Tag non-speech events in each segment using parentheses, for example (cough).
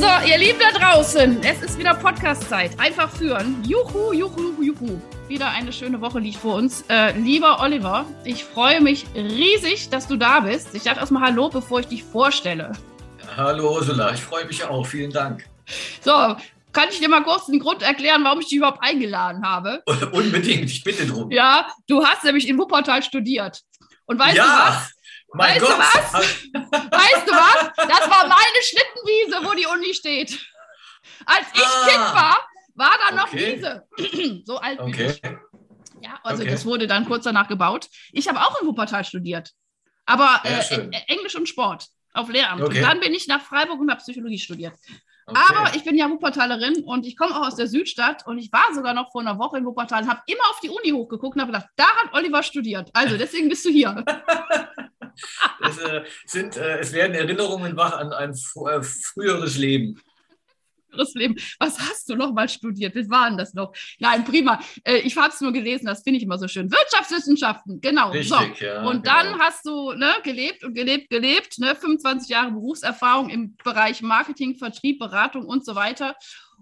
So, ihr Lieben da draußen, es ist wieder Podcast-Zeit. Einfach führen. Juhu, juhu, juhu, juhu. Wieder eine schöne Woche liegt vor uns. Äh, lieber Oliver, ich freue mich riesig, dass du da bist. Ich sage erstmal Hallo, bevor ich dich vorstelle. Hallo Ursula, ich freue mich auch. Vielen Dank. So, kann ich dir mal kurz den Grund erklären, warum ich dich überhaupt eingeladen habe? (laughs) Unbedingt, ich bitte drum. Ja, du hast nämlich in Wuppertal studiert. Und weißt ja. du was? Mein weißt Gott. du was? (laughs) Weißt du was? Das war meine Schlittenwiese, wo die Uni steht. Als ich ah, Kind war, war da noch okay. Wiese. (clears throat) so alt okay. wie ich. Ja, also okay. das wurde dann kurz danach gebaut. Ich habe auch in Wuppertal studiert. Aber äh, Englisch und Sport auf Lehramt. Und dann bin ich nach Freiburg und habe Psychologie studiert. Aber ich bin ja Wuppertalerin und ich komme auch aus der Südstadt und ich war sogar noch vor einer Woche in Wuppertal und habe immer auf die Uni hochgeguckt und habe gedacht, da hat Oliver studiert. Also deswegen bist du hier. (laughs) es, äh, sind, äh, es werden Erinnerungen wach an ein äh, früheres Leben Leben. Was hast du noch mal studiert? Was war denn das noch? Nein, prima. Äh, ich habe es nur gelesen, das finde ich immer so schön. Wirtschaftswissenschaften, genau. Richtig, so. ja, und dann genau. hast du ne, gelebt und gelebt, gelebt, ne, 25 Jahre Berufserfahrung im Bereich Marketing, Vertrieb, Beratung und so weiter.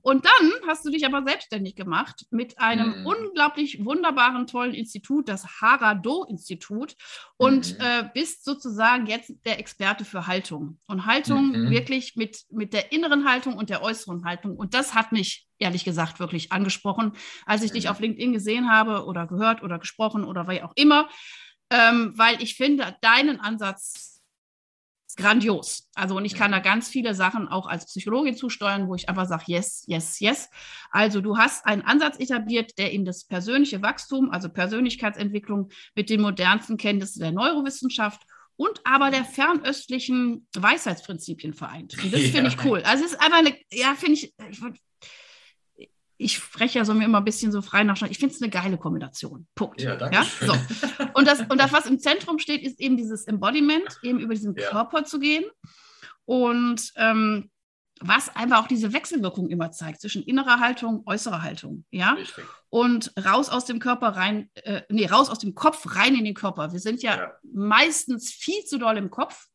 Und dann hast du dich aber selbstständig gemacht mit einem mhm. unglaublich wunderbaren, tollen Institut, das Harado-Institut, und mhm. äh, bist sozusagen jetzt der Experte für Haltung. Und Haltung mhm. wirklich mit, mit der inneren Haltung und der äußeren Haltung. Und das hat mich ehrlich gesagt wirklich angesprochen, als ich dich mhm. auf LinkedIn gesehen habe oder gehört oder gesprochen oder wie auch immer, ähm, weil ich finde deinen Ansatz grandios. Also und ich kann da ganz viele Sachen auch als Psychologin zusteuern, wo ich einfach sage, yes, yes, yes. Also du hast einen Ansatz etabliert, der eben das persönliche Wachstum, also Persönlichkeitsentwicklung mit den modernsten Kenntnissen der Neurowissenschaft und aber der fernöstlichen Weisheitsprinzipien vereint. Und das (laughs) finde ich cool. Also es ist einfach eine, ja, finde ich, ich ich spreche ja so mir immer ein bisschen so frei nach. Ich finde es eine geile Kombination. Punkt. Ja, danke. Ja? So. Und, das, und das, was im Zentrum steht, ist eben dieses Embodiment, eben über diesen ja. Körper zu gehen. Und ähm, was einfach auch diese Wechselwirkung immer zeigt zwischen innerer Haltung, äußerer Haltung, ja. Richtig. Und raus aus dem Körper rein, äh, nee, raus aus dem Kopf rein in den Körper. Wir sind ja, ja. meistens viel zu doll im Kopf.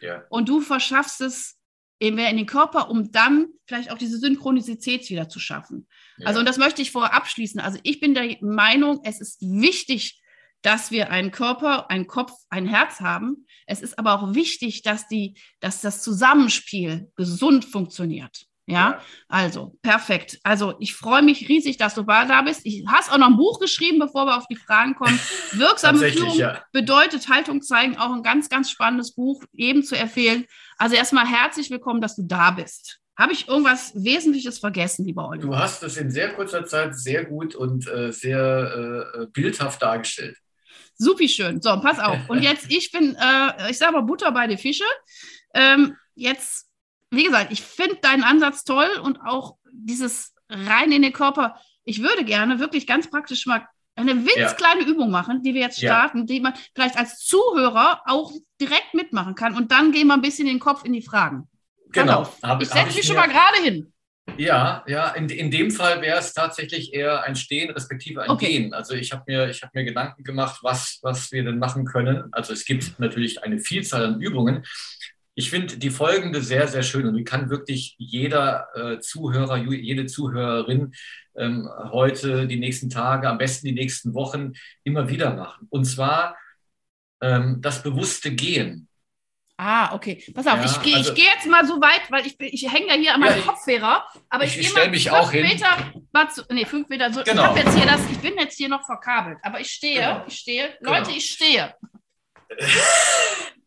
Ja. Und du verschaffst es eben mehr in den Körper, um dann vielleicht auch diese Synchronizität wieder zu schaffen. Ja. Also, und das möchte ich vorher abschließen. Also, ich bin der Meinung, es ist wichtig, dass wir einen Körper, einen Kopf, ein Herz haben. Es ist aber auch wichtig, dass die, dass das Zusammenspiel gesund funktioniert. Ja, also perfekt. Also ich freue mich riesig, dass du da bist. Ich hast auch noch ein Buch geschrieben, bevor wir auf die Fragen kommen. (laughs) Wirksame Führung ja. bedeutet Haltung zeigen, auch ein ganz, ganz spannendes Buch, eben zu empfehlen. Also erstmal herzlich willkommen, dass du da bist. Habe ich irgendwas Wesentliches vergessen, lieber Oliver? Du hast es in sehr kurzer Zeit sehr gut und äh, sehr äh, bildhaft dargestellt. Supi schön. So, pass auf. Und (laughs) jetzt, ich bin, äh, ich sage mal Butter bei den Fische. Ähm, jetzt wie gesagt, ich finde deinen Ansatz toll und auch dieses rein in den Körper. Ich würde gerne wirklich ganz praktisch mal eine winzkleine ja. Übung machen, die wir jetzt starten, ja. die man vielleicht als Zuhörer auch direkt mitmachen kann. Und dann gehen wir ein bisschen den Kopf in die Fragen. Genau. Hab, ich setze mich schon mal gerade hin. Ja, ja, in, in dem Fall wäre es tatsächlich eher ein Stehen respektive ein okay. Gehen. Also ich habe mir, hab mir Gedanken gemacht, was, was wir denn machen können. Also es gibt natürlich eine Vielzahl an Übungen, ich finde die folgende sehr, sehr schön und die kann wirklich jeder äh, Zuhörer, jede Zuhörerin ähm, heute, die nächsten Tage, am besten die nächsten Wochen immer wieder machen. Und zwar ähm, das bewusste Gehen. Ah, okay. Pass auf, ja, ich gehe also, geh jetzt mal so weit, weil ich, ich hänge ja hier an meinem ja, Kopfhörer, aber ich, ich gehe mal mich auch Meter, hin. Mal zu, nee, fünf Meter. So, genau. Ich, jetzt hier das, ich bin jetzt hier noch verkabelt, aber ich stehe, genau. ich stehe. Leute, genau. ich stehe. (laughs)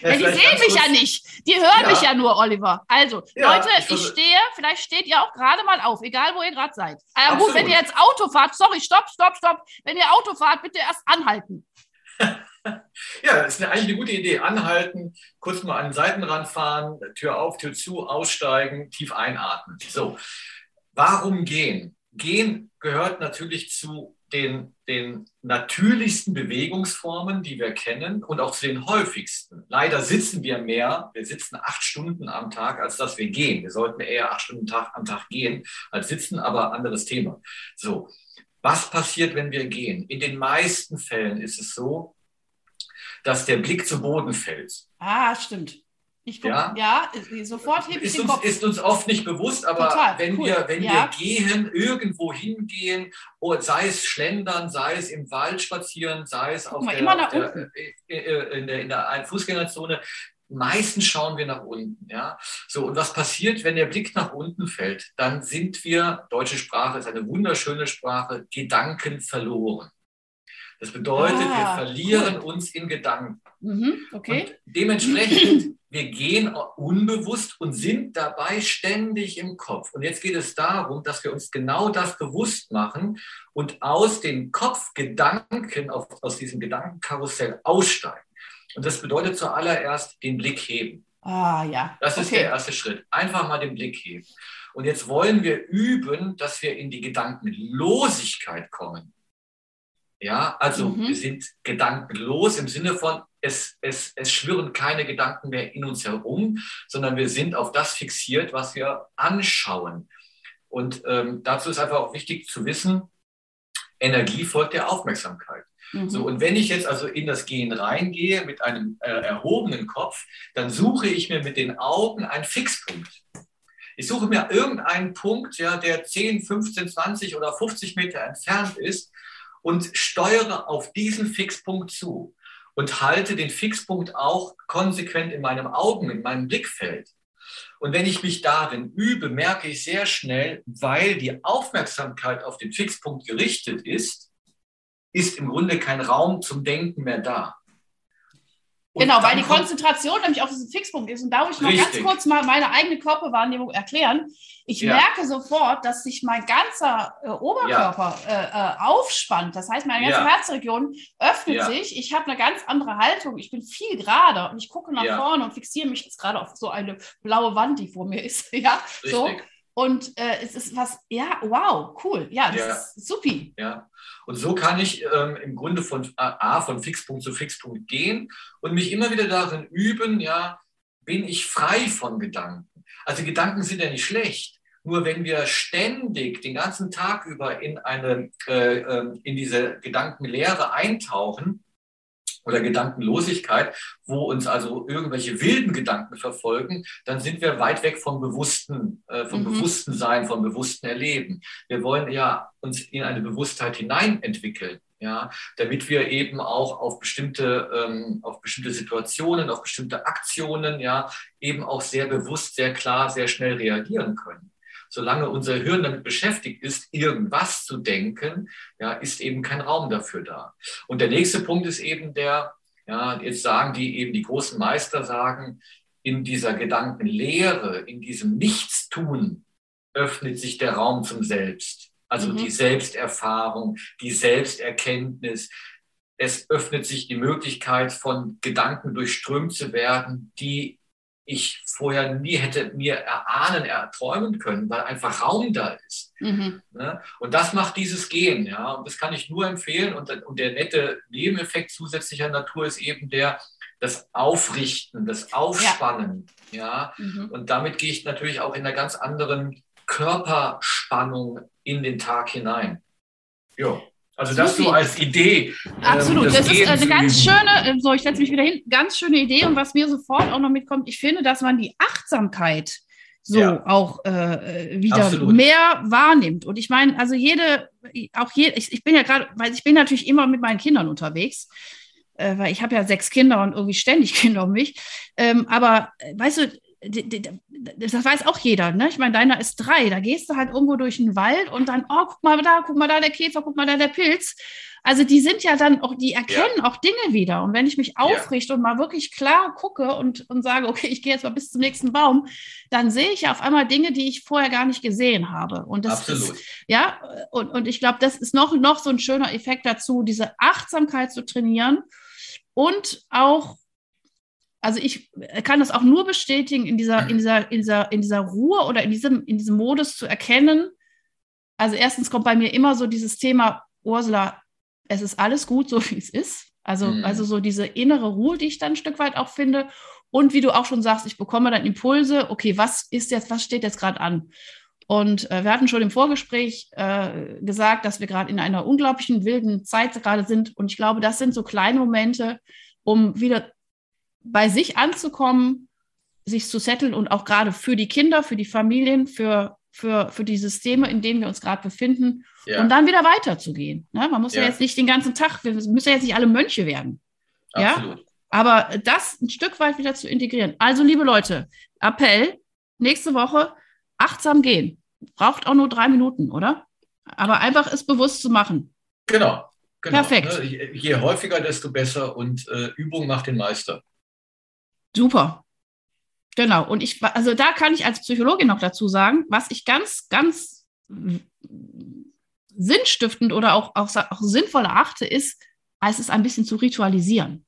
Ja, die sehen mich ja nicht. Die hören ja. mich ja nur, Oliver. Also, ja, Leute, ich, ich, stehe, vielleicht steht ihr auch gerade mal auf, egal wo ihr gerade seid. Aber gut, wenn ihr jetzt Auto fahrt, sorry, stopp, stopp, stopp. Wenn ihr Auto fahrt, bitte erst anhalten. (laughs) ja, ist eine, eine gute Idee. Anhalten, kurz mal an den Seitenrand fahren, Tür auf, Tür zu, aussteigen, tief einatmen. So, warum gehen? Gehen gehört natürlich zu den, den natürlichsten Bewegungsformen, die wir kennen und auch zu den häufigsten. Leider sitzen wir mehr, wir sitzen acht Stunden am Tag, als dass wir gehen. Wir sollten eher acht Stunden am Tag gehen als sitzen, aber anderes Thema. So, was passiert, wenn wir gehen? In den meisten Fällen ist es so, dass der Blick zu Boden fällt. Ah, stimmt. Ich guck, ja, ja, sofort hebe ich den uns, Kopf. Ist uns oft nicht bewusst, aber Total, wenn, cool. wir, wenn ja. wir gehen, irgendwo hingehen, sei es schlendern, sei es im Wald spazieren, sei es auf der, der, äh, äh, in der, in der Fußgängerzone, meistens schauen wir nach unten. Ja? So, und was passiert, wenn der Blick nach unten fällt? Dann sind wir, deutsche Sprache ist eine wunderschöne Sprache, Gedanken verloren. Das bedeutet, ah, wir verlieren cool. uns in Gedanken. Mhm, okay. Und dementsprechend, (laughs) wir gehen unbewusst und sind dabei ständig im Kopf. Und jetzt geht es darum, dass wir uns genau das bewusst machen und aus den Kopfgedanken, aus diesem Gedankenkarussell aussteigen. Und das bedeutet zuallererst den Blick heben. Ah, ja. Das ist okay. der erste Schritt. Einfach mal den Blick heben. Und jetzt wollen wir üben, dass wir in die Gedankenlosigkeit kommen. Ja, also mhm. wir sind gedankenlos im Sinne von, es, es, es schwirren keine Gedanken mehr in uns herum, sondern wir sind auf das fixiert, was wir anschauen. Und ähm, dazu ist einfach auch wichtig zu wissen, Energie folgt der Aufmerksamkeit. Mhm. So, und wenn ich jetzt also in das Gehen reingehe mit einem äh, erhobenen Kopf, dann suche ich mir mit den Augen einen Fixpunkt. Ich suche mir irgendeinen Punkt, ja, der 10, 15, 20 oder 50 Meter entfernt ist und steuere auf diesen Fixpunkt zu und halte den Fixpunkt auch konsequent in meinem Augen, in meinem Blickfeld. Und wenn ich mich darin übe, merke ich sehr schnell, weil die Aufmerksamkeit auf den Fixpunkt gerichtet ist, ist im Grunde kein Raum zum Denken mehr da. Und genau, weil die Konzentration nämlich auf diesen Fixpunkt ist. Und da muss ich noch richtig. ganz kurz mal meine eigene Körperwahrnehmung erklären. Ich ja. merke sofort, dass sich mein ganzer äh, Oberkörper ja. äh, äh, aufspannt. Das heißt, meine ganze ja. Herzregion öffnet sich. Ich habe eine ganz andere Haltung. Ich bin viel gerader und ich gucke nach vorne und fixiere mich jetzt gerade auf so eine blaue Wand, die vor mir ist. (laughs) ja, Richtig. so. Und äh, es ist was, ja, wow, cool. Ja, das ist supi. Ja. Und so kann ich ähm, im Grunde von A, von Fixpunkt zu Fixpunkt gehen und mich immer wieder darin üben, ja, bin ich frei von Gedanken. Also Gedanken sind ja nicht schlecht. Nur wenn wir ständig den ganzen Tag über in eine, äh, ähm, in diese Gedankenlehre eintauchen, oder Gedankenlosigkeit, wo uns also irgendwelche wilden Gedanken verfolgen, dann sind wir weit weg vom bewussten, äh, vom mhm. bewussten Sein, vom bewussten Erleben. Wir wollen ja uns in eine Bewusstheit hinein entwickeln. Ja, damit wir eben auch auf bestimmte, ähm, auf bestimmte Situationen, auf bestimmte Aktionen, ja, eben auch sehr bewusst, sehr klar, sehr schnell reagieren können solange unser Hirn damit beschäftigt ist, irgendwas zu denken, ja, ist eben kein Raum dafür da. Und der nächste Punkt ist eben der, ja, jetzt sagen die eben, die großen Meister sagen, in dieser Gedankenlehre, in diesem Nichtstun öffnet sich der Raum zum Selbst. Also mhm. die Selbsterfahrung, die Selbsterkenntnis. Es öffnet sich die Möglichkeit, von Gedanken durchströmt zu werden, die ich vorher nie hätte mir erahnen, erträumen können, weil einfach Raum da ist. Mhm. Ne? Und das macht dieses Gehen, ja. Und das kann ich nur empfehlen. Und, und der nette Nebeneffekt zusätzlicher Natur ist eben der, das Aufrichten, das Aufspannen, ja. ja? Mhm. Und damit gehe ich natürlich auch in einer ganz anderen Körperspannung in den Tag hinein. Ja. Also das so als Idee. Ähm, Absolut, ähm, das, das ist eine ganz schöne, äh, so ich setze mich wieder hin, ganz schöne Idee und was mir sofort auch noch mitkommt, ich finde, dass man die Achtsamkeit so ja. auch äh, äh wieder Absolut. mehr wahrnimmt. Und ich meine, also jede, auch jede, ich, ich bin ja gerade, weil ich bin natürlich immer mit meinen Kindern unterwegs, äh, weil ich habe ja sechs Kinder und irgendwie ständig (laughs) Kinder um mich. Ähm, aber äh, weißt du, das weiß auch jeder, ne? Ich meine, deiner ist drei, da gehst du halt irgendwo durch den Wald und dann, oh, guck mal da, guck mal da der Käfer, guck mal da der Pilz. Also die sind ja dann auch, die erkennen ja. auch Dinge wieder. Und wenn ich mich aufrichte ja. und mal wirklich klar gucke und, und sage, okay, ich gehe jetzt mal bis zum nächsten Baum, dann sehe ich ja auf einmal Dinge, die ich vorher gar nicht gesehen habe. Und das Absolut. ist, ja, und, und ich glaube, das ist noch, noch so ein schöner Effekt dazu, diese Achtsamkeit zu trainieren und auch, also ich kann das auch nur bestätigen, in dieser, in dieser, in dieser, in dieser Ruhe oder in diesem, in diesem Modus zu erkennen. Also erstens kommt bei mir immer so dieses Thema, Ursula, es ist alles gut, so (laughs) wie es ist. Also, mhm. also so diese innere Ruhe, die ich dann ein Stück weit auch finde. Und wie du auch schon sagst, ich bekomme dann Impulse, okay, was ist jetzt, was steht jetzt gerade an? Und äh, wir hatten schon im Vorgespräch äh, gesagt, dass wir gerade in einer unglaublichen wilden Zeit gerade sind. Und ich glaube, das sind so kleine Momente, um wieder bei sich anzukommen, sich zu setteln und auch gerade für die Kinder, für die Familien, für, für, für die Systeme, in denen wir uns gerade befinden, ja. und dann wieder weiterzugehen. Ne? Man muss ja. ja. jetzt nicht den ganzen Tag, wir müssen ja jetzt nicht alle Mönche werden. Absolut. Ja? Aber das ein Stück weit wieder zu integrieren. Also, liebe Leute, Appell, nächste Woche achtsam gehen. Braucht auch nur drei Minuten, oder? Aber einfach es bewusst zu machen. Genau. genau Perfekt. Ne? Je häufiger, desto besser und äh, Übung macht den Meister. Super. Genau. Und ich, also da kann ich als Psychologin noch dazu sagen, was ich ganz, ganz sinnstiftend oder auch, auch, auch sinnvoll erachte, ist, es ist ein bisschen zu ritualisieren.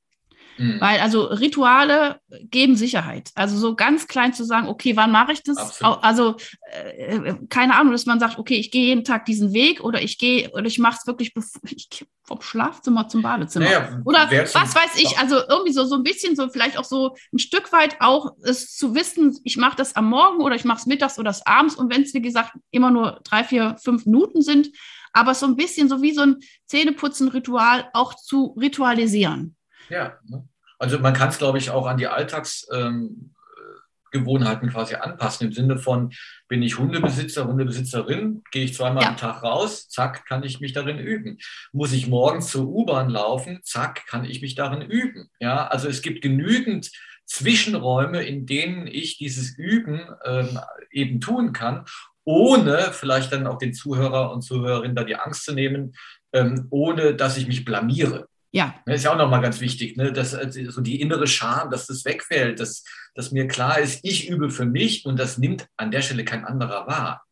Mhm. Weil also Rituale geben Sicherheit. Also so ganz klein zu sagen, okay, wann mache ich das? Absolut. Also äh, keine Ahnung, dass man sagt, okay, ich gehe jeden Tag diesen Weg oder ich gehe oder ich mache es wirklich (laughs) ich vom Schlafzimmer zum Badezimmer. Naja, oder was weiß ich, also irgendwie so, so ein bisschen so, vielleicht auch so ein Stück weit auch es zu wissen, ich mache das am Morgen oder ich mache es mittags oder abends und wenn es, wie gesagt, immer nur drei, vier, fünf Minuten sind, aber so ein bisschen so wie so ein Zähneputzen-Ritual auch zu ritualisieren. Ja, ne? also man kann es, glaube ich, auch an die Alltagsgewohnheiten ähm, quasi anpassen. Im Sinne von, bin ich Hundebesitzer, Hundebesitzerin, gehe ich zweimal ja. am Tag raus, zack, kann ich mich darin üben. Muss ich morgens zur U-Bahn laufen, zack, kann ich mich darin üben. Ja, also es gibt genügend Zwischenräume, in denen ich dieses Üben ähm, eben tun kann, ohne vielleicht dann auch den Zuhörer und Zuhörerinnen da die Angst zu nehmen, ähm, ohne dass ich mich blamiere. Ja. Das ist ja auch nochmal ganz wichtig, ne? dass also so die innere Scham, dass das wegfällt, dass, dass mir klar ist, ich übe für mich und das nimmt an der Stelle kein anderer wahr.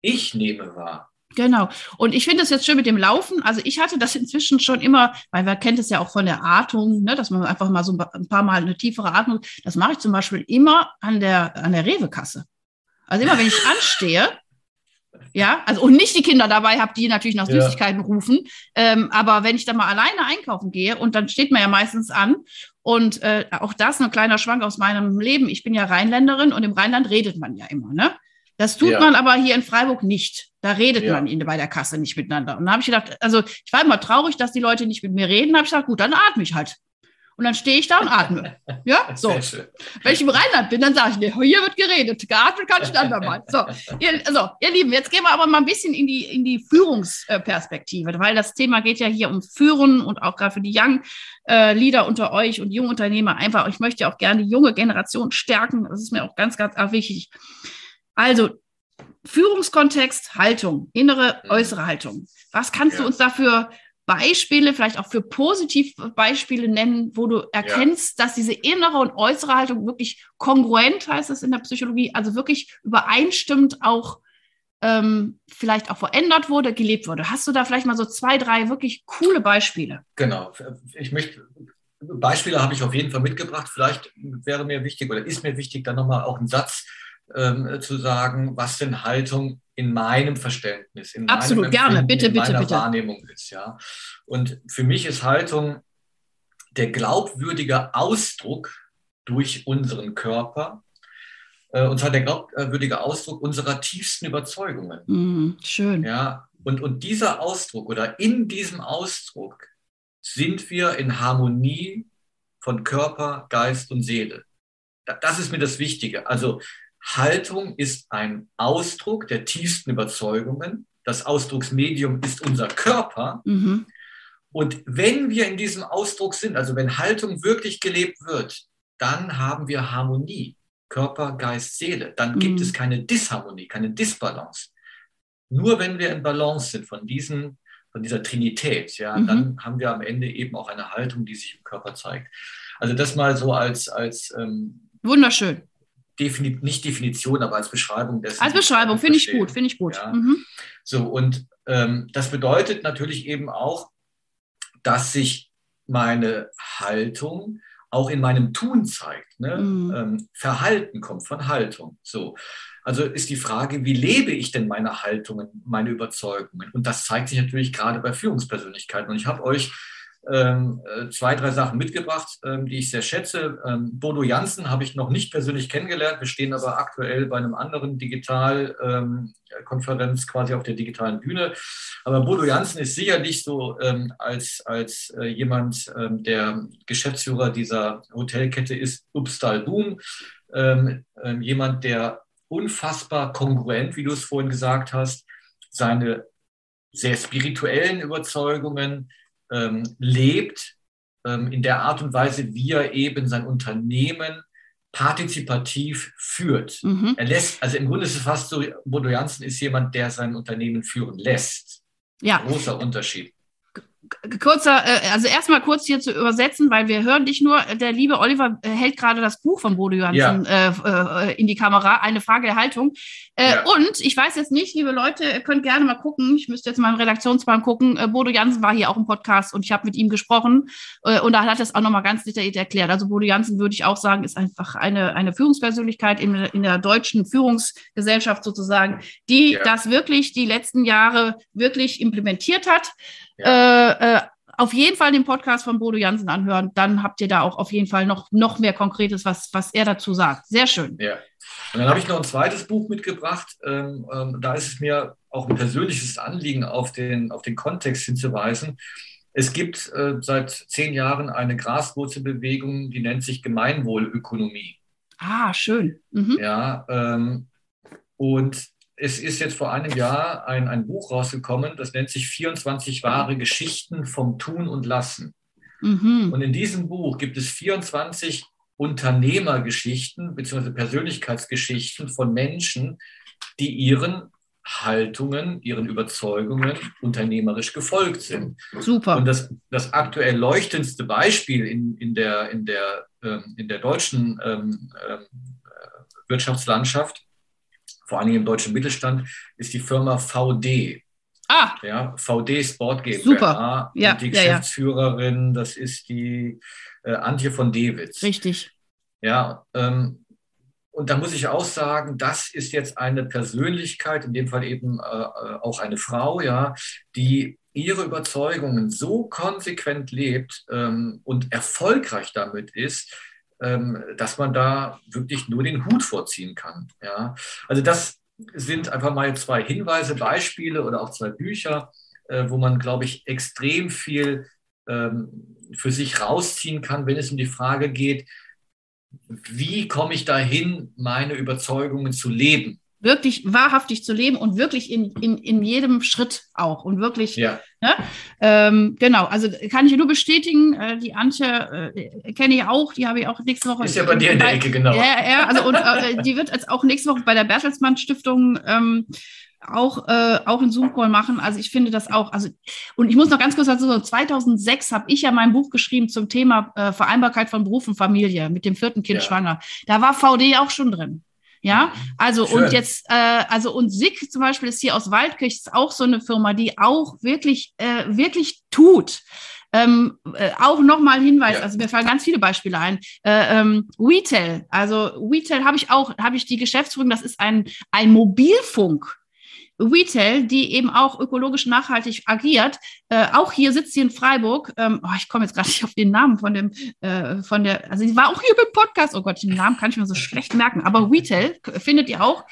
Ich nehme wahr. Genau. Und ich finde es jetzt schön mit dem Laufen. Also ich hatte das inzwischen schon immer, weil man kennt es ja auch von der Atmung, ne, dass man einfach mal so ein paar Mal eine tiefere Atmung. Das mache ich zum Beispiel immer an der, an der Rewe-Kasse. Also immer, wenn ich anstehe, ja, also und nicht die Kinder dabei habe, die natürlich nach Süßigkeiten ja. rufen. Ähm, aber wenn ich dann mal alleine einkaufen gehe und dann steht man ja meistens an und äh, auch das ein kleiner Schwank aus meinem Leben. Ich bin ja Rheinländerin und im Rheinland redet man ja immer, ne? Das tut ja. man aber hier in Freiburg nicht. Da redet ja. man bei der Kasse nicht miteinander. Und da habe ich gedacht, also ich war immer traurig, dass die Leute nicht mit mir reden. Da habe ich gesagt, gut, dann atme ich halt. Und dann stehe ich da und atme. Ja, (laughs) so. Wenn ich im Rheinland bin, dann sage ich, nee, hier wird geredet. Geatmet kann ich dann mal. So, ihr, so, ihr Lieben, jetzt gehen wir aber mal ein bisschen in die, in die Führungsperspektive, weil das Thema geht ja hier um Führen und auch gerade für die Young äh, Leader unter euch und junge Unternehmer einfach. Ich möchte auch gerne die junge Generation stärken. Das ist mir auch ganz, ganz wichtig. Also, Führungskontext, Haltung, innere, mhm. äußere Haltung. Was kannst ja. du uns dafür Beispiele, vielleicht auch für Positivbeispiele nennen, wo du erkennst, ja. dass diese innere und äußere Haltung wirklich kongruent, heißt es in der Psychologie, also wirklich übereinstimmend auch ähm, vielleicht auch verändert wurde, gelebt wurde. Hast du da vielleicht mal so zwei, drei wirklich coole Beispiele? Genau. Ich möchte, Beispiele habe ich auf jeden Fall mitgebracht. Vielleicht wäre mir wichtig oder ist mir wichtig, dann nochmal auch einen Satz ähm, zu sagen, was denn Haltung in meinem Verständnis, in Absolut, meinem gerne, bitte, in meiner bitte, Wahrnehmung ist. Ja. Und für mich ist Haltung der glaubwürdige Ausdruck durch unseren Körper, äh, und zwar der glaubwürdige Ausdruck unserer tiefsten Überzeugungen. Mm, schön. Ja, und, und dieser Ausdruck oder in diesem Ausdruck sind wir in Harmonie von Körper, Geist und Seele. Das ist mir das Wichtige. Also Haltung ist ein Ausdruck der tiefsten Überzeugungen. Das Ausdrucksmedium ist unser Körper. Mhm. Und wenn wir in diesem Ausdruck sind, also wenn Haltung wirklich gelebt wird, dann haben wir Harmonie, Körper, Geist, Seele. Dann gibt mhm. es keine Disharmonie, keine Disbalance. Nur wenn wir in Balance sind von, diesen, von dieser Trinität, ja, mhm. dann haben wir am Ende eben auch eine Haltung, die sich im Körper zeigt. Also das mal so als, als ähm, Wunderschön. Defini nicht Definition, aber als Beschreibung dessen. Als Beschreibung, finde ich gut, finde ich gut. Ja. Mhm. So, und ähm, das bedeutet natürlich eben auch, dass sich meine Haltung auch in meinem Tun zeigt. Ne? Mhm. Ähm, Verhalten kommt von Haltung. So. Also ist die Frage, wie lebe ich denn meine Haltungen, meine Überzeugungen? Und das zeigt sich natürlich gerade bei Führungspersönlichkeiten. Und ich habe euch zwei, drei Sachen mitgebracht, ähm, die ich sehr schätze. Ähm, Bodo Jansen habe ich noch nicht persönlich kennengelernt. Wir stehen aber aktuell bei einem anderen Digitalkonferenz quasi auf der digitalen Bühne. Aber Bodo Jansen ist sicherlich so als, als äh, jemand, der Geschäftsführer dieser Hotelkette ist, Upstal Boom. jemand, der unfassbar kongruent, wie du es vorhin gesagt hast, seine sehr spirituellen Überzeugungen, ähm, lebt, ähm, in der Art und Weise, wie er eben sein Unternehmen partizipativ führt. Mhm. Er lässt, also im Grunde ist es fast so, Bodo Jansen ist jemand, der sein Unternehmen führen lässt. Ja. Großer Unterschied kurzer, äh, also erstmal kurz hier zu übersetzen, weil wir hören dich nur. Der liebe Oliver äh, hält gerade das Buch von Bodo Johansen ja. äh, in die Kamera. Eine Frage der Haltung. Ja. Und ich weiß jetzt nicht, liebe Leute, ihr könnt gerne mal gucken. Ich müsste jetzt mal im Redaktionsplan gucken. Bodo Jansen war hier auch im Podcast und ich habe mit ihm gesprochen. Und da hat er es auch nochmal ganz detailliert erklärt. Also Bodo Jansen würde ich auch sagen, ist einfach eine, eine Führungspersönlichkeit in, in der deutschen Führungsgesellschaft sozusagen, die ja. das wirklich die letzten Jahre wirklich implementiert hat. Äh, äh, auf jeden Fall den Podcast von Bodo Jansen anhören. Dann habt ihr da auch auf jeden Fall noch, noch mehr Konkretes, was, was er dazu sagt. Sehr schön. Ja. Und dann habe ich noch ein zweites Buch mitgebracht. Ähm, ähm, da ist es mir auch ein persönliches Anliegen, auf den, auf den Kontext hinzuweisen. Es gibt äh, seit zehn Jahren eine Graswurzelbewegung, die nennt sich Gemeinwohlökonomie. Ah, schön. Mhm. Ja, ähm, und es ist jetzt vor einem Jahr ein, ein Buch rausgekommen, das nennt sich 24 wahre Geschichten vom Tun und Lassen. Mhm. Und in diesem Buch gibt es 24 Unternehmergeschichten bzw. Persönlichkeitsgeschichten von Menschen, die ihren Haltungen, ihren Überzeugungen unternehmerisch gefolgt sind. Super. Und das, das aktuell leuchtendste Beispiel in, in, der, in, der, ähm, in der deutschen ähm, äh, Wirtschaftslandschaft vor allem im deutschen Mittelstand, ist die Firma VD. Ah. Ja, VD Sport GmbH. Super. Ja, und die Geschäftsführerin, ja. das ist die äh, Antje von Dewitz. Richtig. Ja, ähm, und da muss ich auch sagen, das ist jetzt eine Persönlichkeit, in dem Fall eben äh, äh auch eine Frau, ja, die ihre Überzeugungen so konsequent lebt ähm, und erfolgreich damit ist, dass man da wirklich nur den Hut vorziehen kann. Ja? Also das sind einfach mal zwei Hinweise, Beispiele oder auch zwei Bücher, äh, wo man, glaube ich, extrem viel ähm, für sich rausziehen kann, wenn es um die Frage geht, wie komme ich dahin, meine Überzeugungen zu leben? Wirklich wahrhaftig zu leben und wirklich in, in, in jedem Schritt auch und wirklich, ja. ne? ähm, genau, also kann ich nur bestätigen, äh, die Antje äh, kenne ich auch, die habe ich auch nächste Woche. Ist ja bei dir in der Ecke, genau. Ja, ja also und äh, die wird jetzt auch nächste Woche bei der Bertelsmann Stiftung ähm, auch, äh, auch einen Zoom-Call machen. Also ich finde das auch, also und ich muss noch ganz kurz dazu sagen, 2006 habe ich ja mein Buch geschrieben zum Thema äh, Vereinbarkeit von Beruf und Familie mit dem vierten Kind ja. schwanger. Da war VD auch schon drin. Ja, also Schön. und jetzt, äh, also und SIG zum Beispiel ist hier aus Waldkirch, ist auch so eine Firma, die auch wirklich, äh, wirklich tut. Ähm, äh, auch nochmal Hinweis, ja. also mir fallen ganz viele Beispiele ein. Äh, ähm, Retail, also Retail habe ich auch, habe ich die Geschäftsführung, das ist ein, ein Mobilfunk. Retail, die eben auch ökologisch nachhaltig agiert. Äh, auch hier sitzt sie in Freiburg. Ähm, oh, ich komme jetzt gerade nicht auf den Namen von dem, äh, von der, also sie war auch hier beim Podcast. Oh Gott, den Namen kann ich mir so schlecht merken. Aber Retail findet ihr auch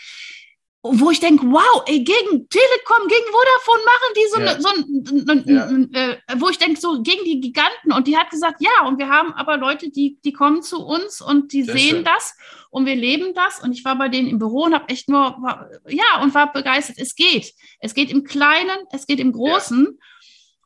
wo ich denke, wow, ey, gegen Telekom, gegen Vodafone machen die so, ja. ne, so ein, ja. äh, wo ich denke, so gegen die Giganten. Und die hat gesagt, ja, und wir haben aber Leute, die, die kommen zu uns und die Sehr sehen schön. das und wir leben das. Und ich war bei denen im Büro und habe echt nur, war, ja, und war begeistert. Es geht. Es geht im Kleinen, es geht im Großen. Ja.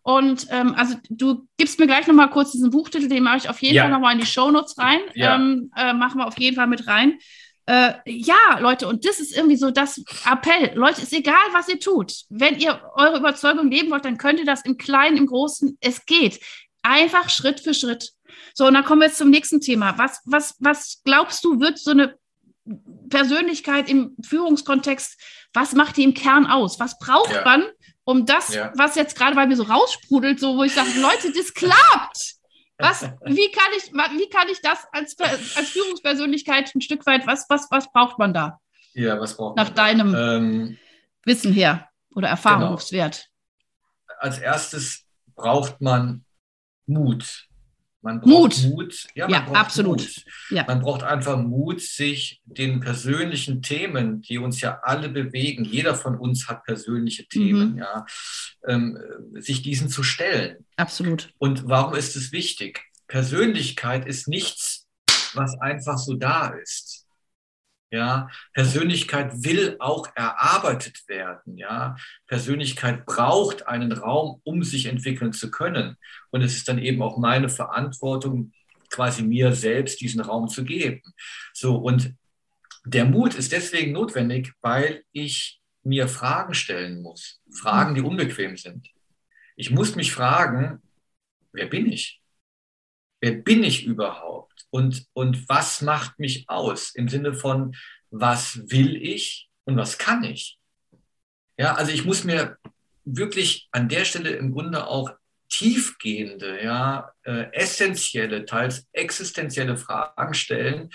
Und ähm, also du gibst mir gleich nochmal kurz diesen Buchtitel, den mache ich auf jeden Fall nochmal in die Shownotes rein. Ähm, äh, machen wir auf jeden Fall mit rein. Äh, ja, Leute, und das ist irgendwie so das Appell. Leute, ist egal, was ihr tut. Wenn ihr eure Überzeugung leben wollt, dann könnt ihr das im Kleinen, im Großen. Es geht. Einfach Schritt für Schritt. So, und dann kommen wir jetzt zum nächsten Thema. Was, was, was glaubst du, wird so eine Persönlichkeit im Führungskontext, was macht die im Kern aus? Was braucht ja. man, um das, ja. was jetzt gerade bei mir so raussprudelt, so wo ich sage, Leute, das klappt. Was, wie, kann ich, wie kann ich das als, als Führungspersönlichkeit ein Stück weit, was, was, was braucht man da? Ja, was braucht Nach man? deinem Ähm, Wissen her oder Erfahrungswert. als erstes braucht man Mut. Man Mut. braucht Mut. Ja, man Ja, braucht absolut. Mut. Ja. Man braucht einfach Mut, sich den persönlichen Themen, die uns ja alle bewegen, jeder von uns hat persönliche Themen, Mhm. ja, ähm, sich diesen zu stellen. Absolut. Und warum ist es wichtig? Persönlichkeit ist nichts, was einfach so da ist. Ja, Persönlichkeit will auch erarbeitet werden. Ja, Persönlichkeit braucht einen Raum, um sich entwickeln zu können. Und es ist dann eben auch meine Verantwortung, quasi mir selbst diesen Raum zu geben. So und der Mut ist deswegen notwendig, weil ich mir Fragen stellen muss, Fragen, die unbequem sind. Ich muss mich fragen, wer bin ich? Wer bin ich überhaupt? Und, und was macht mich aus? Im Sinne von, was will ich und was kann ich? Ja, also ich muss mir wirklich an der Stelle im Grunde auch tiefgehende, ja, äh, essentielle, teils existenzielle Fragen stellen,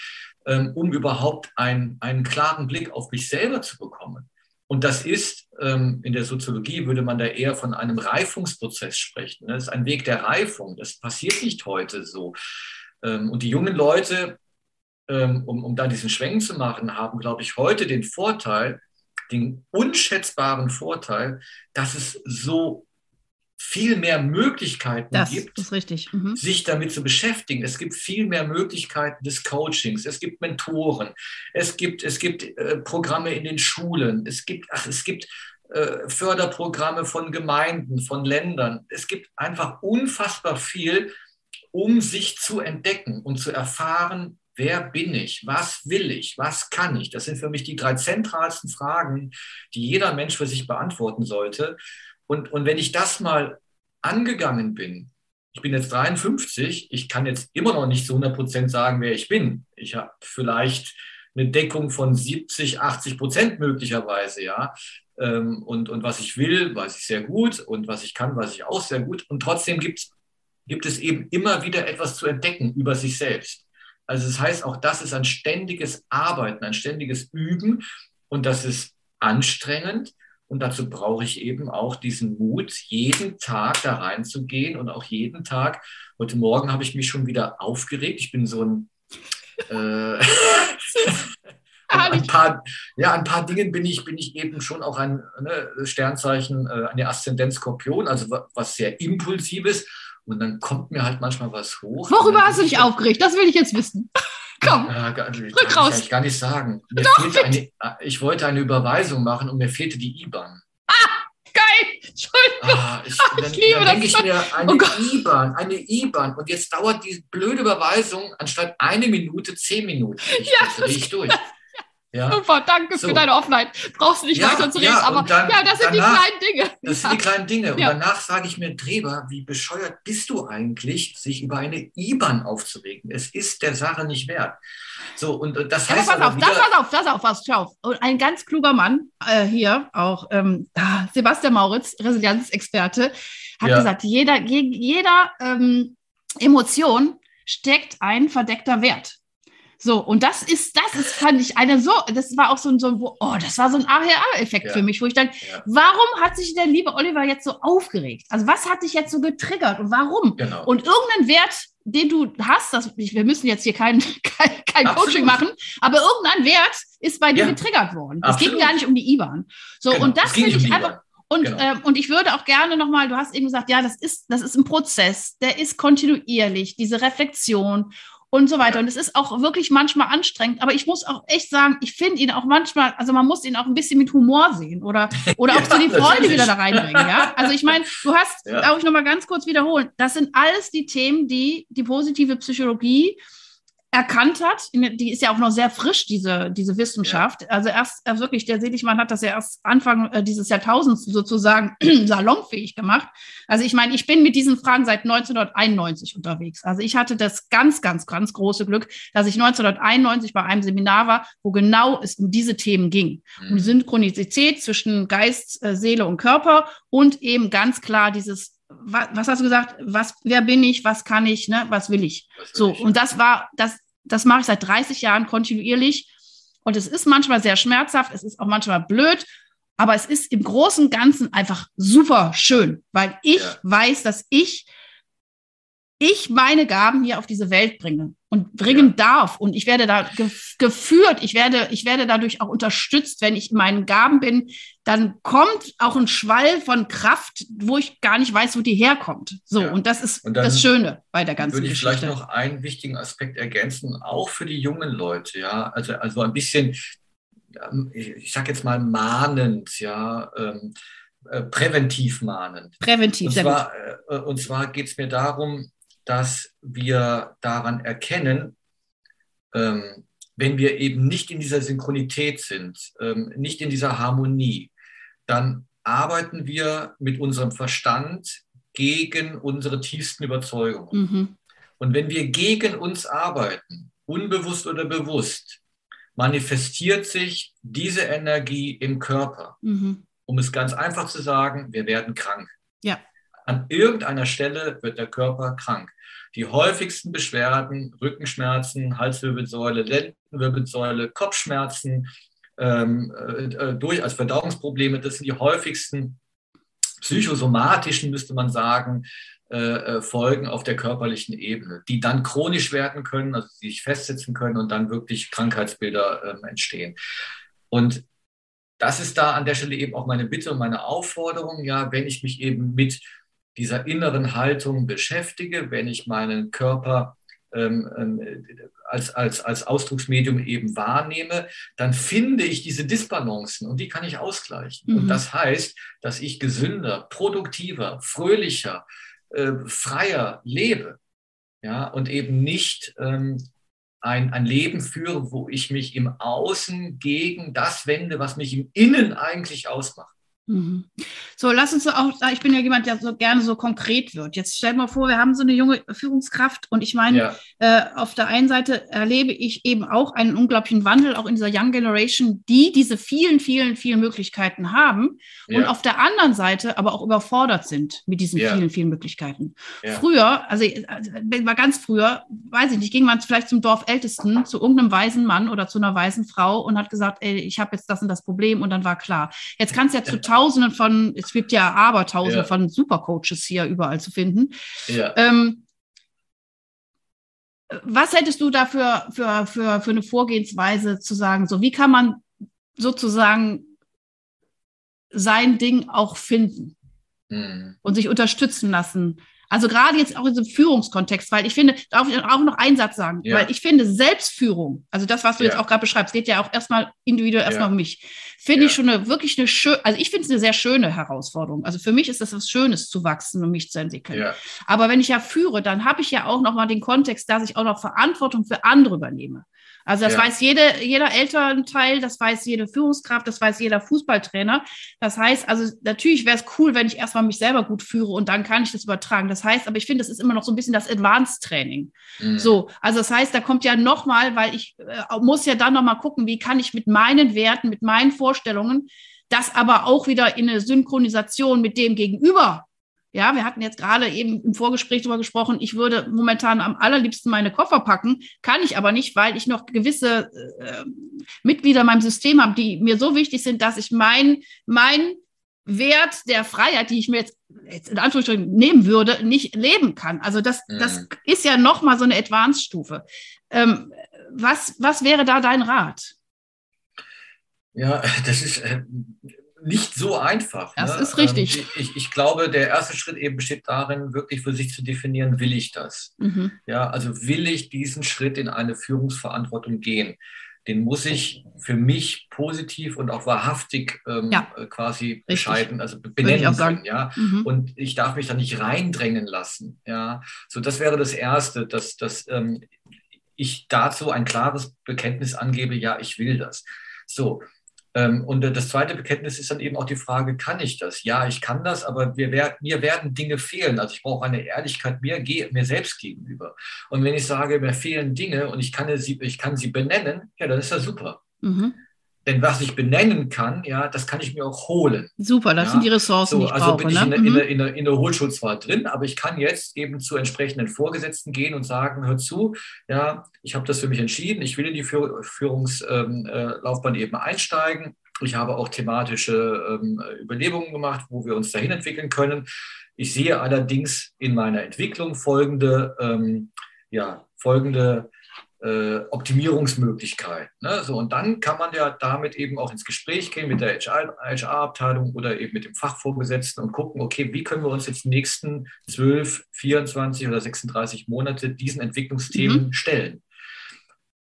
ähm, um überhaupt ein, einen klaren Blick auf mich selber zu bekommen. Und das ist, ähm, in der Soziologie würde man da eher von einem Reifungsprozess sprechen. Das ist ein Weg der Reifung. Das passiert nicht heute so. Ähm, und die jungen Leute, ähm, um, um da diesen Schwenk zu machen, haben, glaube ich, heute den Vorteil, den unschätzbaren Vorteil, dass es so viel mehr Möglichkeiten Das gibt. Mhm. sich damit zu beschäftigen. Es gibt viel mehr Möglichkeiten des Coachings. Es gibt Mentoren. Es gibt, es gibt äh, Programme in den Schulen. Es gibt, ach, es gibt äh, Förderprogramme von Gemeinden, von Ländern. Es gibt einfach unfassbar viel, um sich zu entdecken und zu erfahren, wer bin ich, was will ich, was kann ich. Das sind für mich die drei zentralsten Fragen, die jeder Mensch für sich beantworten sollte. Und, und wenn ich das mal angegangen bin, ich bin jetzt 53, ich kann jetzt immer noch nicht zu 100 Prozent sagen, wer ich bin. Ich habe vielleicht eine Deckung von 70, 80 Prozent möglicherweise, ja. Ähm, Und, und was ich will, weiß ich sehr gut und was ich kann, weiß ich auch sehr gut. Und trotzdem gibt's, gibt es eben immer wieder etwas zu entdecken über sich selbst. Also das heißt, auch das ist ein ständiges Arbeiten, ein ständiges Üben und das ist anstrengend. Und dazu brauche ich eben auch diesen Mut, jeden Tag da reinzugehen und auch jeden Tag. Heute Morgen habe ich mich schon wieder aufgeregt. Ich bin so ein, äh, (laughs) ein, paar, ja, ein paar Dingen bin ich, bin ich eben schon auch ein ne, Sternzeichen, äh, eine Aszendenz Skorpion, also wa- was sehr impulsives. Und dann kommt mir halt manchmal was hoch. Worüber hast du dich ich- aufgeregt? Das will ich jetzt wissen. (laughs) Komm. ja, gar, kann Rück ich raus. eigentlich gar nicht sagen. Doch, eine, ich wollte eine Überweisung machen und mir fehlte die IBAN. Geil. Entschuldigung. Ah, ich, dann, liebe dann das. ich mir, eine Oh. IBAN, eine IBAN. Und jetzt dauert die blöde Überweisung anstatt eine Minute zehn Minuten. Ich, Ja, drehe ich durch. (laughs) Ja, Super, danke So. für deine Offenheit. Brauchst du nicht Ja, weiter zu reden, ja, aber dann ja, das sind danach- die kleinen Dinge. das sind die kleinen Dinge. Und danach sage ich mir, Dreber, wie bescheuert bist du eigentlich, sich über eine IBAN aufzuregen? Es ist der Sache nicht wert. So, und äh, das heißt pass auf, wieder, das, pass auf, pass auf, was, schau. Und ein ganz kluger Mann äh, hier, auch ähm, ah, Sebastian Mauritz, Resilienzexperte, hat gesagt, jeder, je- jeder ähm, Emotion steckt ein verdeckter Wert. So, und das ist, das ist, fand ich eine so, das war auch so ein, so ein oh, das war so ein AHR-Effekt Ja. für mich, wo ich dann, Ja. warum hat sich der liebe Oliver jetzt so aufgeregt? Also, was hat dich jetzt so getriggert und warum? genau. Und irgendein Wert, den du hast, das, wir müssen jetzt hier kein, (laughs) kein, kein Absolut. Coaching machen, aber irgendein Wert ist bei dir Ja. getriggert worden. Es ging Absolut. gar nicht um die IBAN. So, Genau, und das finde um ich die einfach. Und, Genau. ähm, und ich würde auch gerne nochmal, du hast eben gesagt, ja, das ist, das ist ein Prozess, der ist kontinuierlich, diese Reflexion und so weiter. Und es ist auch wirklich manchmal anstrengend, aber ich muss auch echt sagen, ich finde ihn auch manchmal, also man muss ihn auch ein bisschen mit Humor sehen oder, (laughs) oder auch Ja, so die Freude wieder da reinbringen. Ja? Also ich meine, du hast, Ja. darf ich nochmal ganz kurz wiederholen, das sind alles die Themen, die die positive Psychologie erkannt hat. Die ist ja auch noch sehr frisch, diese, diese Wissenschaft. Also erst äh, wirklich, der Seligmann hat das ja erst Anfang äh, dieses Jahrtausends sozusagen (clears throat) salonfähig gemacht. Also ich meine, ich bin mit diesen Fragen seit 1991 unterwegs. Also ich hatte das ganz, ganz, ganz große Glück, dass ich 1991 bei einem Seminar war, wo genau es um diese Themen ging. Um die Mhm. Synchronizität zwischen Geist, äh, Seele und Körper und eben ganz klar dieses was, was, hast du gesagt? Was, wer bin ich? Was kann ich? Ne? Was will ich? Will so, ich? und das war, das, das mache ich seit 30 Jahren kontinuierlich. Und es ist manchmal sehr schmerzhaft, es ist auch manchmal blöd, aber es ist im Großen und Ganzen einfach super schön, weil ich ja. weiß, dass ich ich meine Gaben hier auf diese Welt bringe und bringen ja. darf. Und ich werde da ge geführt, ich werde, ich werde dadurch auch unterstützt. Wenn ich in meinen Gaben bin, dann kommt auch ein Schwall von Kraft, wo ich gar nicht weiß, wo die herkommt. So, ja. und das ist und das Schöne bei der ganzen Geschichte. Würde ich vielleicht noch einen wichtigen Aspekt ergänzen, auch für die jungen Leute, ja. Also, also ein bisschen, ich sag jetzt mal mahnend, ja. Ähm, äh, präventiv mahnend. Präventiv, und zwar, äh, und zwar geht es mir darum, dass wir daran erkennen, ähm, wenn wir eben nicht in dieser Synchronität sind, ähm, nicht in dieser Harmonie, dann arbeiten wir mit unserem Verstand gegen unsere tiefsten Überzeugungen. Mhm. Und wenn wir gegen uns arbeiten, unbewusst oder bewusst, manifestiert sich diese Energie im Körper. Mhm. Um es ganz einfach zu sagen, wir werden krank. Ja. An irgendeiner Stelle wird der Körper krank. Die häufigsten Beschwerden, Rückenschmerzen, Halswirbelsäule, Lendenwirbelsäule, Kopfschmerzen, ähm, äh, äh, durch als Verdauungsprobleme, das sind die häufigsten psychosomatischen, müsste man sagen, äh, äh, Folgen auf der körperlichen Ebene, die dann chronisch werden können, also die sich festsetzen können und dann wirklich Krankheitsbilder ähm, entstehen. Und das ist da an der Stelle eben auch meine Bitte und meine Aufforderung, ja, wenn ich mich eben mit dieser inneren Haltung beschäftige, wenn ich meinen Körper ähm, ähm, als, als, als Ausdrucksmedium eben wahrnehme, dann finde ich diese Disbalancen und die kann ich ausgleichen. Mhm. Und das heißt, dass ich gesünder, produktiver, fröhlicher, äh, freier lebe. Ja, und eben nicht ähm, ein, ein Leben führe, wo ich mich im Außen gegen das wende, was mich im Innen eigentlich ausmacht. Mhm. So, lass uns auch, ich bin ja jemand, der so gerne so konkret wird. Jetzt stell mal vor, wir haben so eine junge Führungskraft und ich meine, ja. äh, auf der einen Seite erlebe ich eben auch einen unglaublichen Wandel, auch in dieser Young Generation, die diese vielen, vielen, vielen Möglichkeiten haben ja. und auf der anderen Seite aber auch überfordert sind mit diesen ja. vielen, vielen Möglichkeiten. Früher, also, also war ganz früher, weiß ich nicht, ging man vielleicht zum Dorfältesten, zu irgendeinem weisen Mann oder zu einer weisen Frau und hat gesagt, ey, ich habe jetzt das und das Problem und dann war klar. Jetzt kannst du ja zu (laughs) Tausenden von, es gibt ja Abertausende ja. von Supercoaches hier überall zu finden. Ja. Ähm, was hättest du dafür für, für, für eine Vorgehensweise zu sagen? So, wie kann man sozusagen sein Ding auch finden mhm. und sich unterstützen lassen? Also gerade jetzt auch in diesem Führungskontext, weil ich finde, darf ich auch noch einen Satz sagen, ja. weil ich finde Selbstführung, also das, was du ja. jetzt auch gerade beschreibst, geht ja auch erstmal individuell erstmal ja. um mich, finde ich schon eine wirklich eine schöne, also ich finde es eine sehr schöne Herausforderung. Also für mich ist das was Schönes zu wachsen und mich zu entwickeln. Aber wenn ich ja führe, dann habe ich ja auch noch mal den Kontext, dass ich auch noch Verantwortung für andere übernehme. Also das ja. weiß jede, jeder Elternteil, das weiß jede Führungskraft, das weiß jeder Fußballtrainer. Das heißt, also natürlich wäre es cool, wenn ich erstmal mich selber gut führe und dann kann ich das übertragen. Das heißt, aber ich finde, das ist immer noch so ein bisschen das Advanced-Training. Mhm. So, also das heißt, da kommt ja nochmal, weil ich äh, muss ja dann nochmal gucken, wie kann ich mit meinen Werten, mit meinen Vorstellungen das aber auch wieder in eine Synchronisation mit dem Gegenüber ja, wir hatten jetzt gerade eben im Vorgespräch darüber gesprochen, ich würde momentan am allerliebsten meine Koffer packen, kann ich aber nicht, weil ich noch gewisse äh, Mitglieder in meinem System habe, die mir so wichtig sind, dass ich mein, mein Wert der Freiheit, die ich mir jetzt, jetzt in Anführungsstrichen nehmen würde, nicht leben kann. Also das, mhm. das ist ja nochmal so eine Advanced-Stufe. Ähm, was, was wäre da dein Rat? Ja, das ist, äh, nicht so einfach. Das ne? ist richtig. Ähm, ich, ich, glaube, der erste Schritt eben besteht darin, wirklich für sich zu definieren, will ich das? Mhm. Ja, also will ich diesen Schritt in eine Führungsverantwortung gehen? Den muss ich für mich positiv und auch wahrhaftig ähm, ja. Äh, quasi bescheiden, also benennen können. Ja? Mhm. Und ich darf mich da nicht reindrängen lassen. Ja? So, das wäre das Erste, dass, dass ähm, ich dazu ein klares Bekenntnis angebe, ja, ich will das. So, und das zweite Bekenntnis ist dann eben auch die Frage, kann ich das? Ja, ich kann das, aber wir, mir werden Dinge fehlen. Also ich brauche eine Ehrlichkeit mir, mir selbst gegenüber. Und wenn ich sage, mir fehlen Dinge und ich kann sie, ich kann sie benennen, ja, dann ist das super. Mhm. Denn was ich benennen kann, ja, das kann ich mir auch holen. Super, das ja? sind die Ressourcen, so, die ich also brauche. bin ich ne? in, der, in, Mhm. der, in, der, in der Hohlschuld drin, aber ich kann jetzt eben zu entsprechenden Vorgesetzten gehen und sagen, hör zu, ja, ich habe das für mich entschieden, ich will in die Führ- Führungslaufbahn eben einsteigen. Ich habe auch thematische ähm, Überlegungen gemacht, wo wir uns dahin entwickeln können. Ich sehe allerdings in meiner Entwicklung folgende, ähm, ja, folgende äh, Optimierungsmöglichkeit. Ne? So, und dann kann man ja damit eben auch ins Gespräch gehen mit der HR-Abteilung oder eben mit dem Fachvorgesetzten und gucken, okay, wie können wir uns jetzt die nächsten 12, 24 oder 36 Monate diesen Entwicklungsthemen stellen.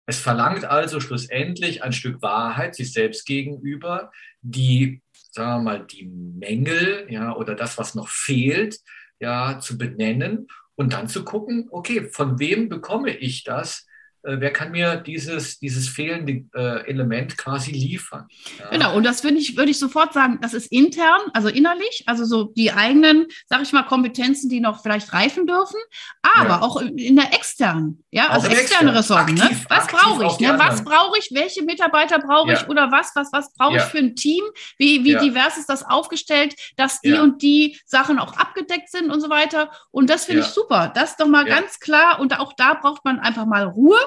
Es verlangt also schlussendlich ein Stück Wahrheit sich selbst gegenüber, die, sagen wir mal, die Mängel ja, oder das, was noch fehlt, ja, zu benennen und dann zu gucken, okay, von wem bekomme ich das? Äh, wer kann mir dieses, dieses fehlende äh, Element quasi liefern? Ja. Genau, und das finde ich, würde ich sofort sagen, das ist intern, also innerlich, also so die eigenen, sag ich mal, Kompetenzen, die noch vielleicht reifen dürfen, aber Ja. auch in der externen, ja, Auch also externe Externen. Ressourcen. Aktiv, ne? Was brauche ich? Ne? Was brauche ich? Welche Mitarbeiter brauche ich? Ja. Oder was, was, was brauche ich für ein Team? Wie, wie divers ist das aufgestellt, dass die und die Sachen auch abgedeckt sind und so weiter? Und das finde ich super. Das ist doch mal ganz klar. Und auch da braucht man einfach mal Ruhe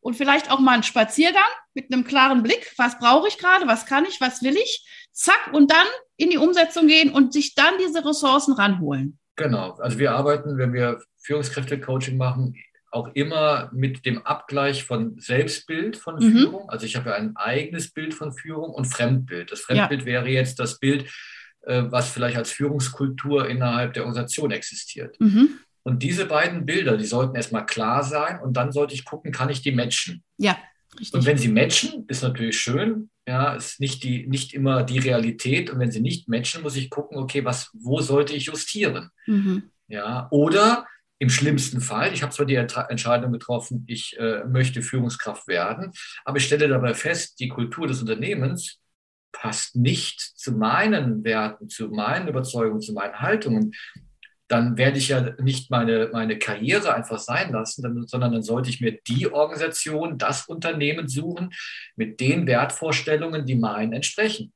und vielleicht auch mal einen Spaziergang mit einem klaren Blick. Was brauche ich gerade? Was kann ich? Was will ich? Zack. Und dann in die Umsetzung gehen und sich dann diese Ressourcen ranholen. Genau. Also wir arbeiten, wenn wir Führungskräfte-Coaching machen, auch immer mit dem Abgleich von Selbstbild von Mhm. Führung. Also ich habe ja ein eigenes Bild von Führung und Fremdbild. Das Fremdbild wäre jetzt das Bild, äh, was vielleicht als Führungskultur innerhalb der Organisation existiert. Mhm. Und diese beiden Bilder, die sollten erstmal klar sein und dann sollte ich gucken, kann ich die matchen? Ja, richtig. Und wenn sie matchen, ist natürlich schön. Ja, ist nicht, die, nicht immer die Realität. Und wenn sie nicht matchen, muss ich gucken, okay, was, wo sollte ich justieren? mhm. Ja, oder im schlimmsten Fall, ich habe zwar die Entscheidung getroffen, ich äh, möchte Führungskraft werden, aber ich stelle dabei fest, die Kultur des Unternehmens passt nicht zu meinen Werten, zu meinen Überzeugungen, zu meinen Haltungen. Dann werde ich ja nicht meine, meine Karriere einfach sein lassen, sondern dann sollte ich mir die Organisation, das Unternehmen suchen mit den Wertvorstellungen, die meinen entsprechen.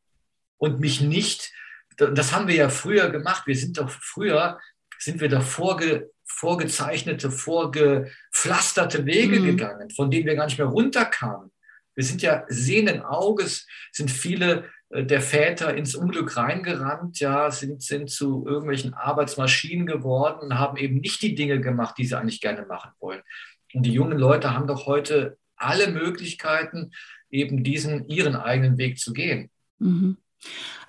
Und mich nicht, das haben wir ja früher gemacht, wir sind doch früher sind wir da vorge, vorgezeichnete, vorgepflasterte Wege Mhm. gegangen, von denen wir gar nicht mehr runterkamen. Wir sind ja sehenden Auges, sind viele der Väter ins Unglück reingerannt, ja, sind, sind zu irgendwelchen Arbeitsmaschinen geworden und haben eben nicht die Dinge gemacht, die sie eigentlich gerne machen wollen. Und die jungen Leute haben doch heute alle Möglichkeiten, eben diesen ihren eigenen Weg zu gehen. Mhm.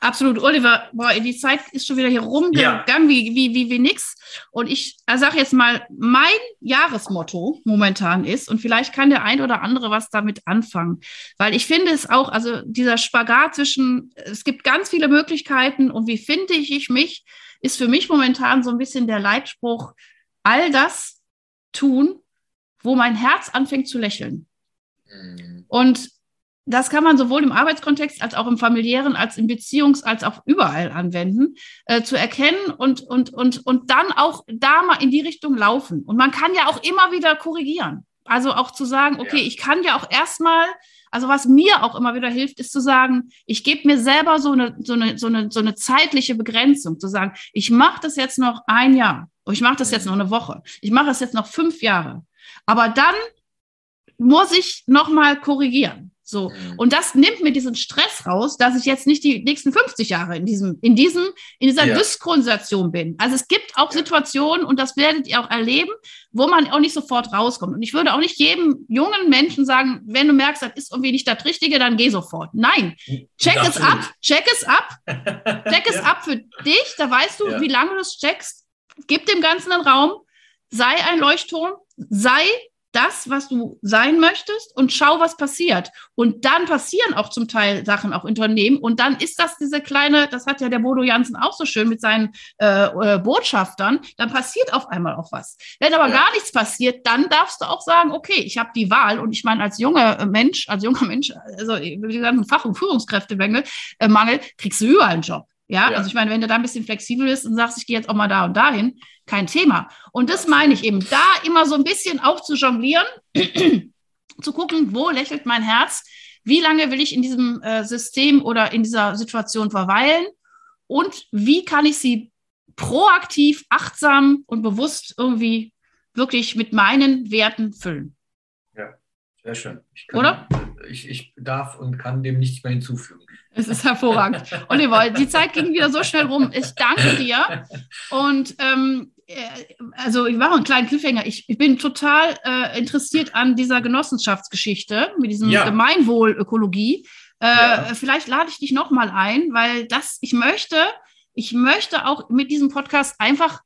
Absolut, Oliver, boah, die Zeit ist schon wieder hier rumgegangen wie, wie, wie, wie nix. Und ich sage jetzt mal, mein Jahresmotto momentan ist, und vielleicht kann der ein oder andere was damit anfangen, weil ich finde es auch, also dieser Spagat zwischen, es gibt ganz viele Möglichkeiten und wie finde ich, ich mich, ist für mich momentan so ein bisschen der Leitspruch, all das tun, wo mein Herz anfängt zu lächeln. Mhm. Und das kann man sowohl im Arbeitskontext als auch im familiären, als im Beziehungs-, als auch überall anwenden, äh, zu erkennen und, und, und, und dann auch da mal in die Richtung laufen. Und man kann ja auch immer wieder korrigieren. Also auch zu sagen, okay, Ja. ich kann ja auch erstmal, also was mir auch immer wieder hilft, ist zu sagen, ich gebe mir selber so eine, so eine, so eine, so eine zeitliche Begrenzung, zu sagen, ich mache das jetzt noch ein Jahr, oder ich mache das jetzt noch eine Woche, ich mache das jetzt noch fünf Jahre. Aber dann muss ich nochmal korrigieren. So. Mhm. Und das nimmt mir diesen Stress raus, dass ich jetzt nicht die nächsten 50 Jahre in diesem, in diesem, in dieser Ja. Dyskonstellation bin. Also es gibt auch. Situationen, und das werdet ihr auch erleben, wo man auch nicht sofort rauskommt. Und ich würde auch nicht jedem jungen Menschen sagen, wenn du merkst, das ist irgendwie nicht das Richtige, dann geh sofort. Nein, check es Absolut. ab, check es ab, (laughs) check es Ja. ab für dich, da weißt du, Ja. wie lange du es checkst. Gib dem Ganzen einen Raum, sei ein Leuchtturm, sei das, was du sein möchtest und schau, was passiert. Und dann passieren auch zum Teil Sachen auch Unternehmen. Und dann ist das diese kleine, das hat ja der Bodo Jansen auch so schön mit seinen äh, äh, Botschaftern, dann passiert auf einmal auch was. Wenn aber Ja. gar nichts passiert, dann darfst du auch sagen, okay, ich habe die Wahl. Und ich meine, als junger Mensch, als junger Mensch, also wie gesagt, Fach- und Führungskräftemangel, äh, Mangel, kriegst du überall einen Job. Ja, Ja. also ich meine, wenn du da ein bisschen flexibel bist und sagst, ich gehe jetzt auch mal da und dahin, kein Thema. Und das meine ich eben, da immer so ein bisschen auch zu jonglieren, (clears throat) zu gucken, wo lächelt mein Herz, wie lange will ich in diesem äh, System oder in dieser Situation verweilen und wie kann ich sie proaktiv, achtsam und bewusst irgendwie wirklich mit meinen Werten füllen. Ja, sehr schön. Oder? Ich, ich darf und kann dem nichts mehr hinzufügen. Es ist hervorragend. Oliver, die Zeit ging wieder so schnell rum. Ich danke dir. Und ähm, äh, also ich mache einen kleinen Cliffhanger. Ich, ich bin total äh, interessiert an dieser Genossenschaftsgeschichte mit diesem Ja. Gemeinwohlökologie. Äh, Ja. Vielleicht lade ich dich nochmal ein, weil das, ich möchte, ich möchte auch mit diesem Podcast einfach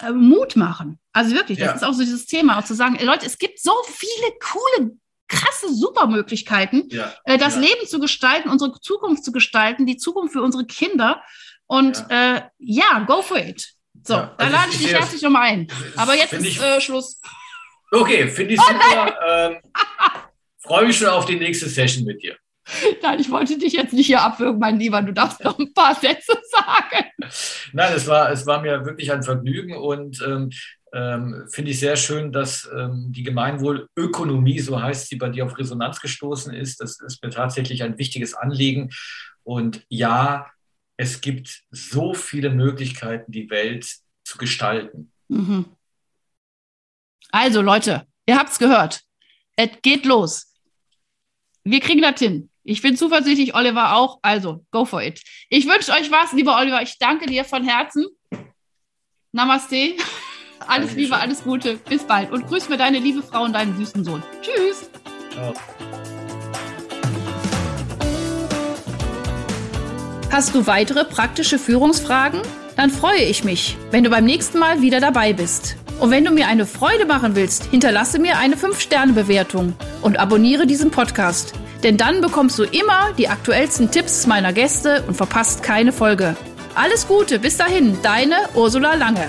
äh, Mut machen. Also wirklich, das Ja. ist auch so dieses Thema, auch zu sagen, Leute, es gibt so viele coole, krasse Supermöglichkeiten Ja. äh, das ja. Leben zu gestalten, unsere Zukunft zu gestalten, die Zukunft für unsere Kinder. Und ja, äh, ja go for it. So, Ja, da also lade ich ich dich herzlich nochmal ein. Aber jetzt ist ich- äh, Schluss. Okay, finde ich super. ähm, Freue mich schon auf die nächste Session mit dir. (laughs) Nein, ich wollte dich jetzt nicht hier abwürgen, mein Lieber. Du darfst noch ein paar Sätze (laughs) sagen. Nein, es war, es war mir wirklich ein Vergnügen und ähm, ähm, finde ich sehr schön, dass ähm, die Gemeinwohlökonomie, so heißt sie, bei dir auf Resonanz gestoßen ist. Das ist mir tatsächlich ein wichtiges Anliegen. Und ja, es gibt so viele Möglichkeiten, die Welt zu gestalten. Mhm. Also, Leute, ihr habt's gehört. Es geht los. Wir kriegen das hin. Ich bin zuversichtlich, Oliver auch. Also, go for it. Ich wünsche euch was, lieber Oliver. Ich danke dir von Herzen. Namaste. (laughs) Alles Dankeschön. Liebe, alles Gute. Bis bald. Und grüß mir deine liebe Frau und deinen süßen Sohn. Tschüss. Ciao. Hast du weitere praktische Führungsfragen? Dann freue ich mich, wenn du beim nächsten Mal wieder dabei bist. Und wenn du mir eine Freude machen willst, hinterlasse mir eine 5-Sterne-Bewertung und abonniere diesen Podcast. Denn dann bekommst du immer die aktuellsten Tipps meiner Gäste und verpasst keine Folge. Alles Gute, bis dahin, deine Ursula Lange.